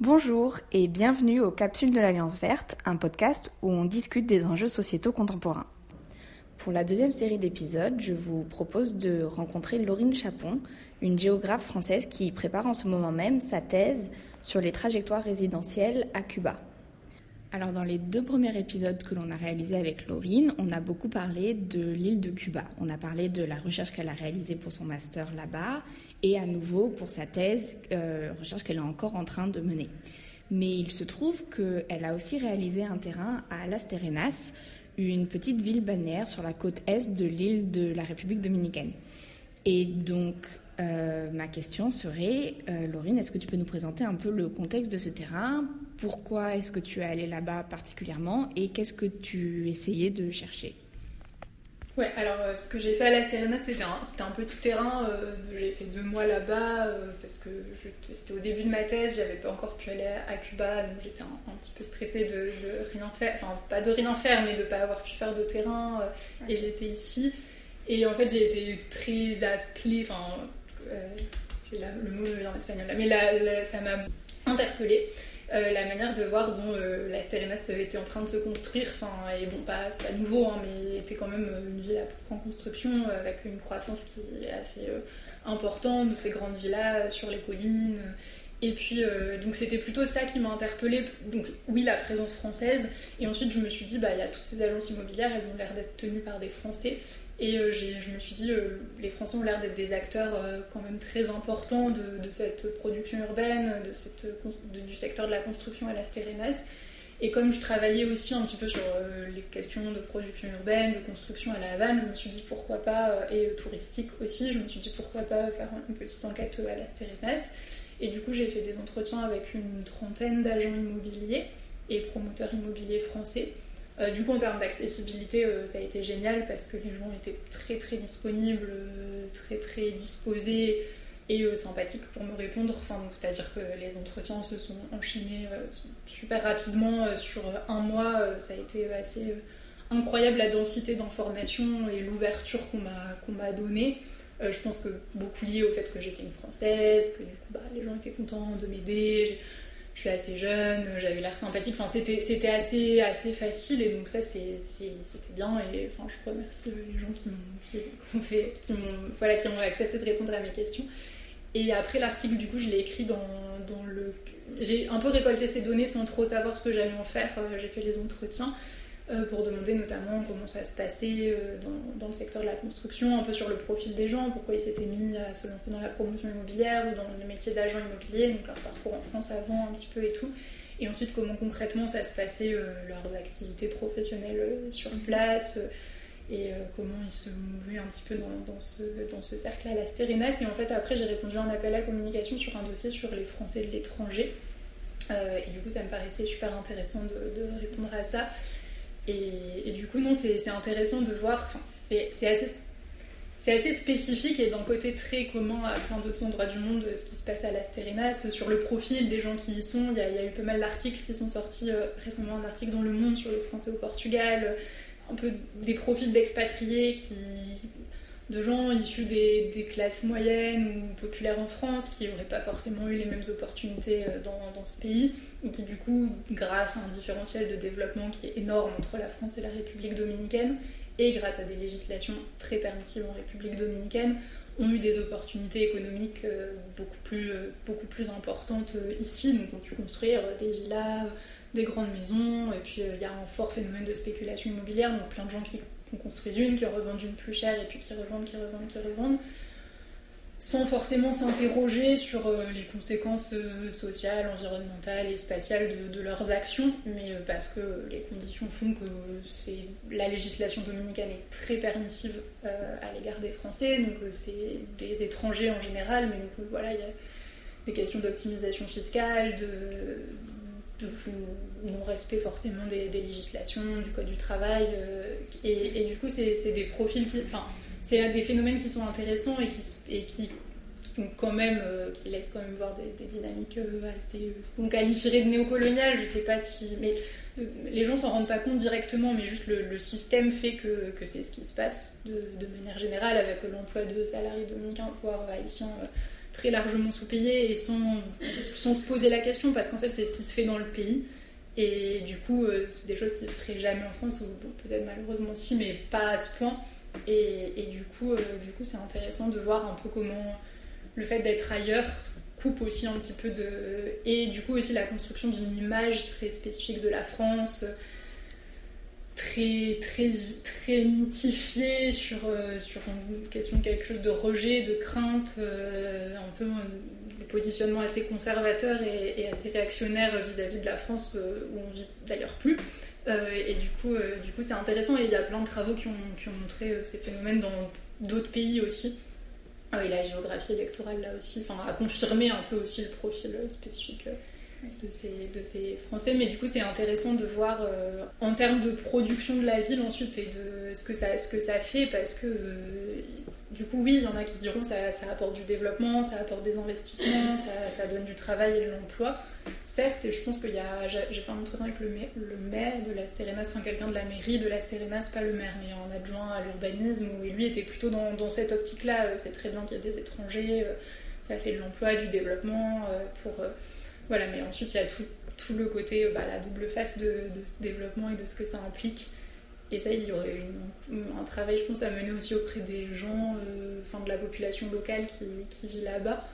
Bonjour et bienvenue aux Capsules de l'Alliance Verte, un podcast où on discute des enjeux sociétaux contemporains. Pour la deuxième série d'épisodes, je vous propose de rencontrer Laurine Chapon, une géographe française qui prépare en ce moment même sa thèse sur les trajectoires résidentielles à Cuba. Alors dans les deux premiers épisodes que l'on a réalisés avec Laurine, on a beaucoup parlé de l'île de Cuba. On a parlé de la recherche qu'elle a réalisée pour son master là-bas et à nouveau pour sa thèse, euh, recherche qu'elle est encore en train de mener. Mais il se trouve qu'elle a aussi réalisé un terrain à Las Terrenas, une petite ville balnéaire sur la côte est de l'île de la République dominicaine. Et donc, euh, ma question serait, euh, Laurine, est-ce que tu peux nous présenter un peu le contexte de ce terrain? Pourquoi est-ce que tu es allée là-bas particulièrement? Et qu'est-ce que tu essayais de chercher? Ouais, alors euh, ce que j'ai fait à La Serena, c'était un, un, petit terrain. j'ai fait deux mois là-bas parce que c'était au début de ma thèse, j'avais pas encore pu aller à, Cuba, donc j'étais un, petit peu stressée de, de, rien faire, enfin pas de rien faire, mais de pas avoir pu faire de terrain. et j'étais ici. Et en fait, j'ai été très appelée, enfin, euh, le mot en espagnol, mais ça m'a interpellée. Euh, la manière de voir dont euh, la Sterenas était en train de se construire. Enfin, et bon, pas, c'est pas nouveau, hein, mais était quand même une ville en construction avec une croissance qui est assez importante de ces grandes villas sur les collines. Et puis, donc c'était plutôt ça qui m'a interpellée. Donc, oui, la présence française. Et ensuite, je me suis dit, bah, il y a toutes ces agences immobilières, elles ont l'air d'être tenues par des Français. Et euh, je me suis dit, euh, les Français ont l'air d'être des acteurs euh, quand même très importants de, cette production urbaine, de cette, du secteur de la construction à la Stérénas. Et comme je travaillais aussi un petit peu sur les questions de production urbaine, de construction à la Havane, je me suis dit pourquoi pas, et touristique aussi, je me suis dit pourquoi pas faire une petite enquête à la Stérénas. Et du coup, j'ai fait des entretiens avec une trentaine d'agents immobiliers et promoteurs immobiliers français. Euh, du coup, en termes d'accessibilité, euh, ça a été génial parce que les gens étaient très très disponibles, euh, très très disposés et sympathiques pour me répondre. C'est-à-dire que les entretiens se sont enchaînés super rapidement sur un mois. ça a été assez incroyable la densité d'informations et l'ouverture qu'on m'a qu'on m'a donnée. je pense que beaucoup lié au fait que j'étais une française, que du coup bah, les gens étaient contents de m'aider je suis assez jeune, j'avais l'air sympathique. Enfin, c'était, assez, facile et donc ça, c'était bien. Et enfin, je remercie les gens qui m'ont, qui, qui voilà, qui accepté de répondre à mes questions. Et après, l'article, du coup, je l'ai écrit dans, dans le. J'ai un peu récolté ces données sans trop savoir ce que j'allais en faire. Euh, j'ai fait les entretiens. Euh, pour demander notamment comment ça se passait euh, dans, dans, le secteur de la construction, un peu sur le profil des gens, pourquoi ils s'étaient mis à se lancer dans la promotion immobilière ou dans le métier d'agent immobilier, donc leur parcours en France avant un petit peu et tout. Et ensuite, comment concrètement ça se passait, euh, leurs activités professionnelles sur place, et comment ils se mouvaient un petit peu dans, dans ce, dans ce cercle à la Stérénas. Et en fait, après, j'ai répondu à un appel à communication sur un dossier sur les Français de l'étranger. et du coup, ça me paraissait super intéressant de, de répondre à ça. Et, du coup, non, c'est intéressant de voir, c'est assez, assez spécifique et d'un côté très commun à plein d'autres endroits du monde ce qui se passe à l'Asterinas, sur le profil des gens qui y sont. Il y a, eu pas mal d'articles qui sont sortis euh, récemment, un article dans Le Monde sur le français au Portugal, un peu des profils d'expatriés qui de gens issus des, classes moyennes ou populaires en France qui n'auraient pas forcément eu les mêmes opportunités euh, dans, ce pays et qui du coup, grâce à un différentiel de développement qui est énorme entre la France et la République dominicaine et grâce à des législations très permissives en République dominicaine, ont eu des opportunités économiques euh, beaucoup plus, euh, beaucoup plus importantes ici, donc ont pu construire des villas, des grandes maisons, et puis il y a un fort phénomène de spéculation immobilière, donc plein de gens qui qu'on construise une, qui revendent une plus chère et puis qui revendent, qui revendent, qui revendent, sans forcément s'interroger sur euh, les conséquences euh, sociales, environnementales et spatiales de, leurs actions, mais euh, parce que les conditions font que la législation dominicaine est très permissive à l'égard des Français, donc c'est des étrangers en général, mais donc voilà, il y a des questions d'optimisation fiscale, de de non-respect forcément des, législations, du code du travail. Euh, et, du coup, c'est des profils qui. Enfin, c'est des phénomènes qui sont intéressants et qui, et qui, sont quand même. Euh, qui laissent quand même voir des, dynamiques euh, assez. qu'on qualifierait de néocoloniales, je sais pas si. Mais les gens s'en rendent pas compte directement, mais juste le, système fait que, que c'est ce qui se passe de manière générale avec l'emploi de salariés dominicains, voire haïtiens très largement sous-payé et sans, sans se poser la question parce qu'en fait c'est ce qui se fait dans le pays. Et du coup, c'est des choses qui se feraient jamais en France, ou peut-être malheureusement si, mais pas à ce point. Et, et du coup, du coup, c'est intéressant de voir un peu comment le fait d'être ailleurs coupe aussi un petit peu de. Et du coup, aussi la construction d'une image très spécifique de la France, très, très, très mythifiée sur, euh, sur une question quelque chose de rejet, de crainte, euh, un peu des positionnements assez conservateurs et, assez réactionnaires vis-à-vis de la France où on vit d'ailleurs plus. et du coup, du coup, c'est intéressant et il y a plein de travaux qui ont, qui ont montré ces phénomènes dans d'autres pays aussi. Et la géographie électorale là aussi, enfin, a confirmé un peu aussi le profil spécifique euh, de ces, Français. Mais du coup, c'est intéressant de voir euh, en termes de production de la ville ensuite et de ce que ça, ce que ça fait parce que euh, du coup, oui, il y en a qui diront ça, ça apporte du développement, ça apporte des investissements, ça, ça donne du travail et de l'emploi. Certes, et je pense qu'il y a. J'ai fait un entretien avec le maire, de la Stérénas, enfin quelqu'un de la mairie de la Stérénas, pas le maire, mais en adjoint à l'urbanisme, où lui était plutôt dans, dans cette optique-là. Euh, c'est très bien qu'il y ait des étrangers, ça fait de l'emploi, du développement. Pour, voilà, mais ensuite, il y a tout, tout le côté, bah, la double face de, ce développement et de ce que ça implique. Et ça, il y aurait un travail, je pense, à mener aussi auprès des gens, euh, de la population locale qui, vit là-bas,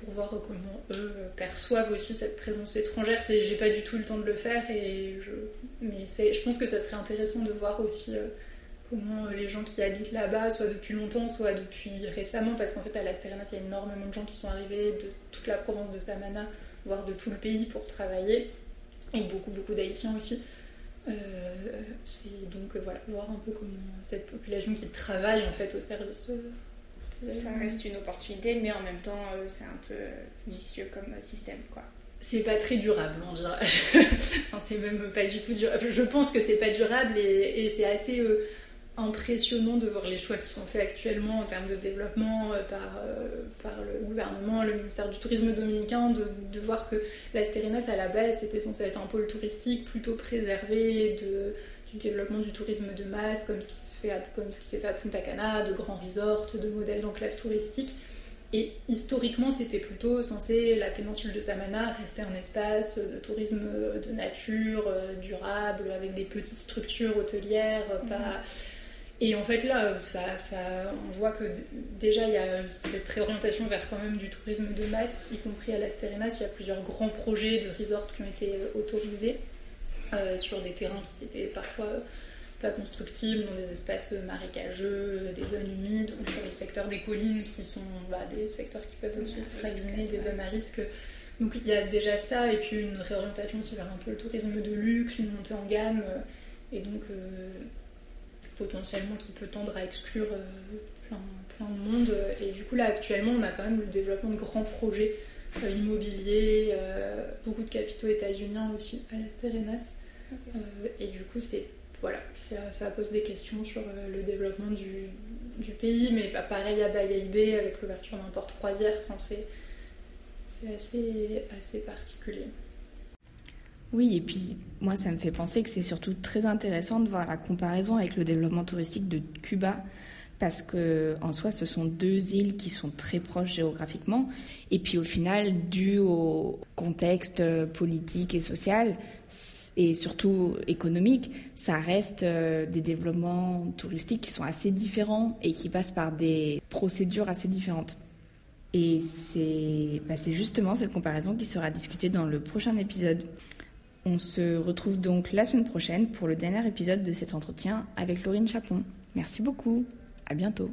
pour voir comment eux perçoivent aussi cette présence étrangère. J'ai pas du tout le temps de le faire, et je, mais je pense que ça serait intéressant de voir aussi euh, comment les gens qui habitent là-bas, soit depuis longtemps, soit depuis récemment, parce qu'en fait à la Sterenas, il y a énormément de gens qui sont arrivés de toute la province de Samana, voire de tout le pays pour travailler, et beaucoup, beaucoup d'Haïtiens aussi. Euh, c'est donc euh, voilà, voir un peu comment cette population qui travaille en fait au service. Euh, ça reste une opportunité, mais en même temps, c'est un peu vicieux comme système, quoi c'est pas très durable, on dirait. c'est même pas du tout durable. Je pense que c'est pas durable et, et c'est assez impressionnant de voir les choix qui sont faits actuellement en termes de développement par, par le gouvernement, le ministère du Tourisme dominicain, de, voir que la à la base c'était censé être un pôle touristique plutôt préservé du développement du tourisme de masse comme ce qui s'est fait, à Punta Cana, de grands resorts, de modèles d'enclave touristique. Et historiquement, c'était plutôt censé, la péninsule de Samana, rester un espace de tourisme de nature, euh, durable, avec des petites structures hôtelières, pas, et en fait, là, ça, ça, on voit que déjà, il y a cette réorientation vers quand même du tourisme de masse, y compris à la Sterenas. Il y a plusieurs grands projets de resorts qui ont été euh, autorisés euh, sur des terrains qui étaient parfois pas constructibles, dans des espaces marécageux, des zones humides, ou sur les secteurs des collines qui sont bah, des secteurs qui peuvent aussi se des zones à risque. Donc il y a déjà ça, et puis une réorientation aussi vers un peu le tourisme de luxe, une montée en gamme. Euh, et donc potentiellement qui peut tendre à exclure euh, plein, de monde. Et du coup, là, actuellement, on a quand même le développement de grands projets euh, immobiliers, euh, beaucoup de capitaux états-uniens aussi à la Sterenas. et du coup, c'est voilà, ça, pose des questions sur le développement du, du pays, mais pareil à Bayaïbé avec l'ouverture d'un porte-croisière français. C'est assez, assez particulier. Oui, et puis moi, ça me fait penser que c'est surtout très intéressant de voir la comparaison avec le développement touristique de Cuba, parce que en soi, ce sont deux îles qui sont très proches géographiquement, et puis au final, dû au contexte politique et social, et surtout économique, ça reste euh, des développements touristiques qui sont assez différents et qui passent par des procédures assez différentes. Et c'est bah, justement cette comparaison qui sera discutée dans le prochain épisode. On se retrouve donc la semaine prochaine pour le dernier épisode de cet entretien avec Laurine Chapon. Merci beaucoup. À bientôt.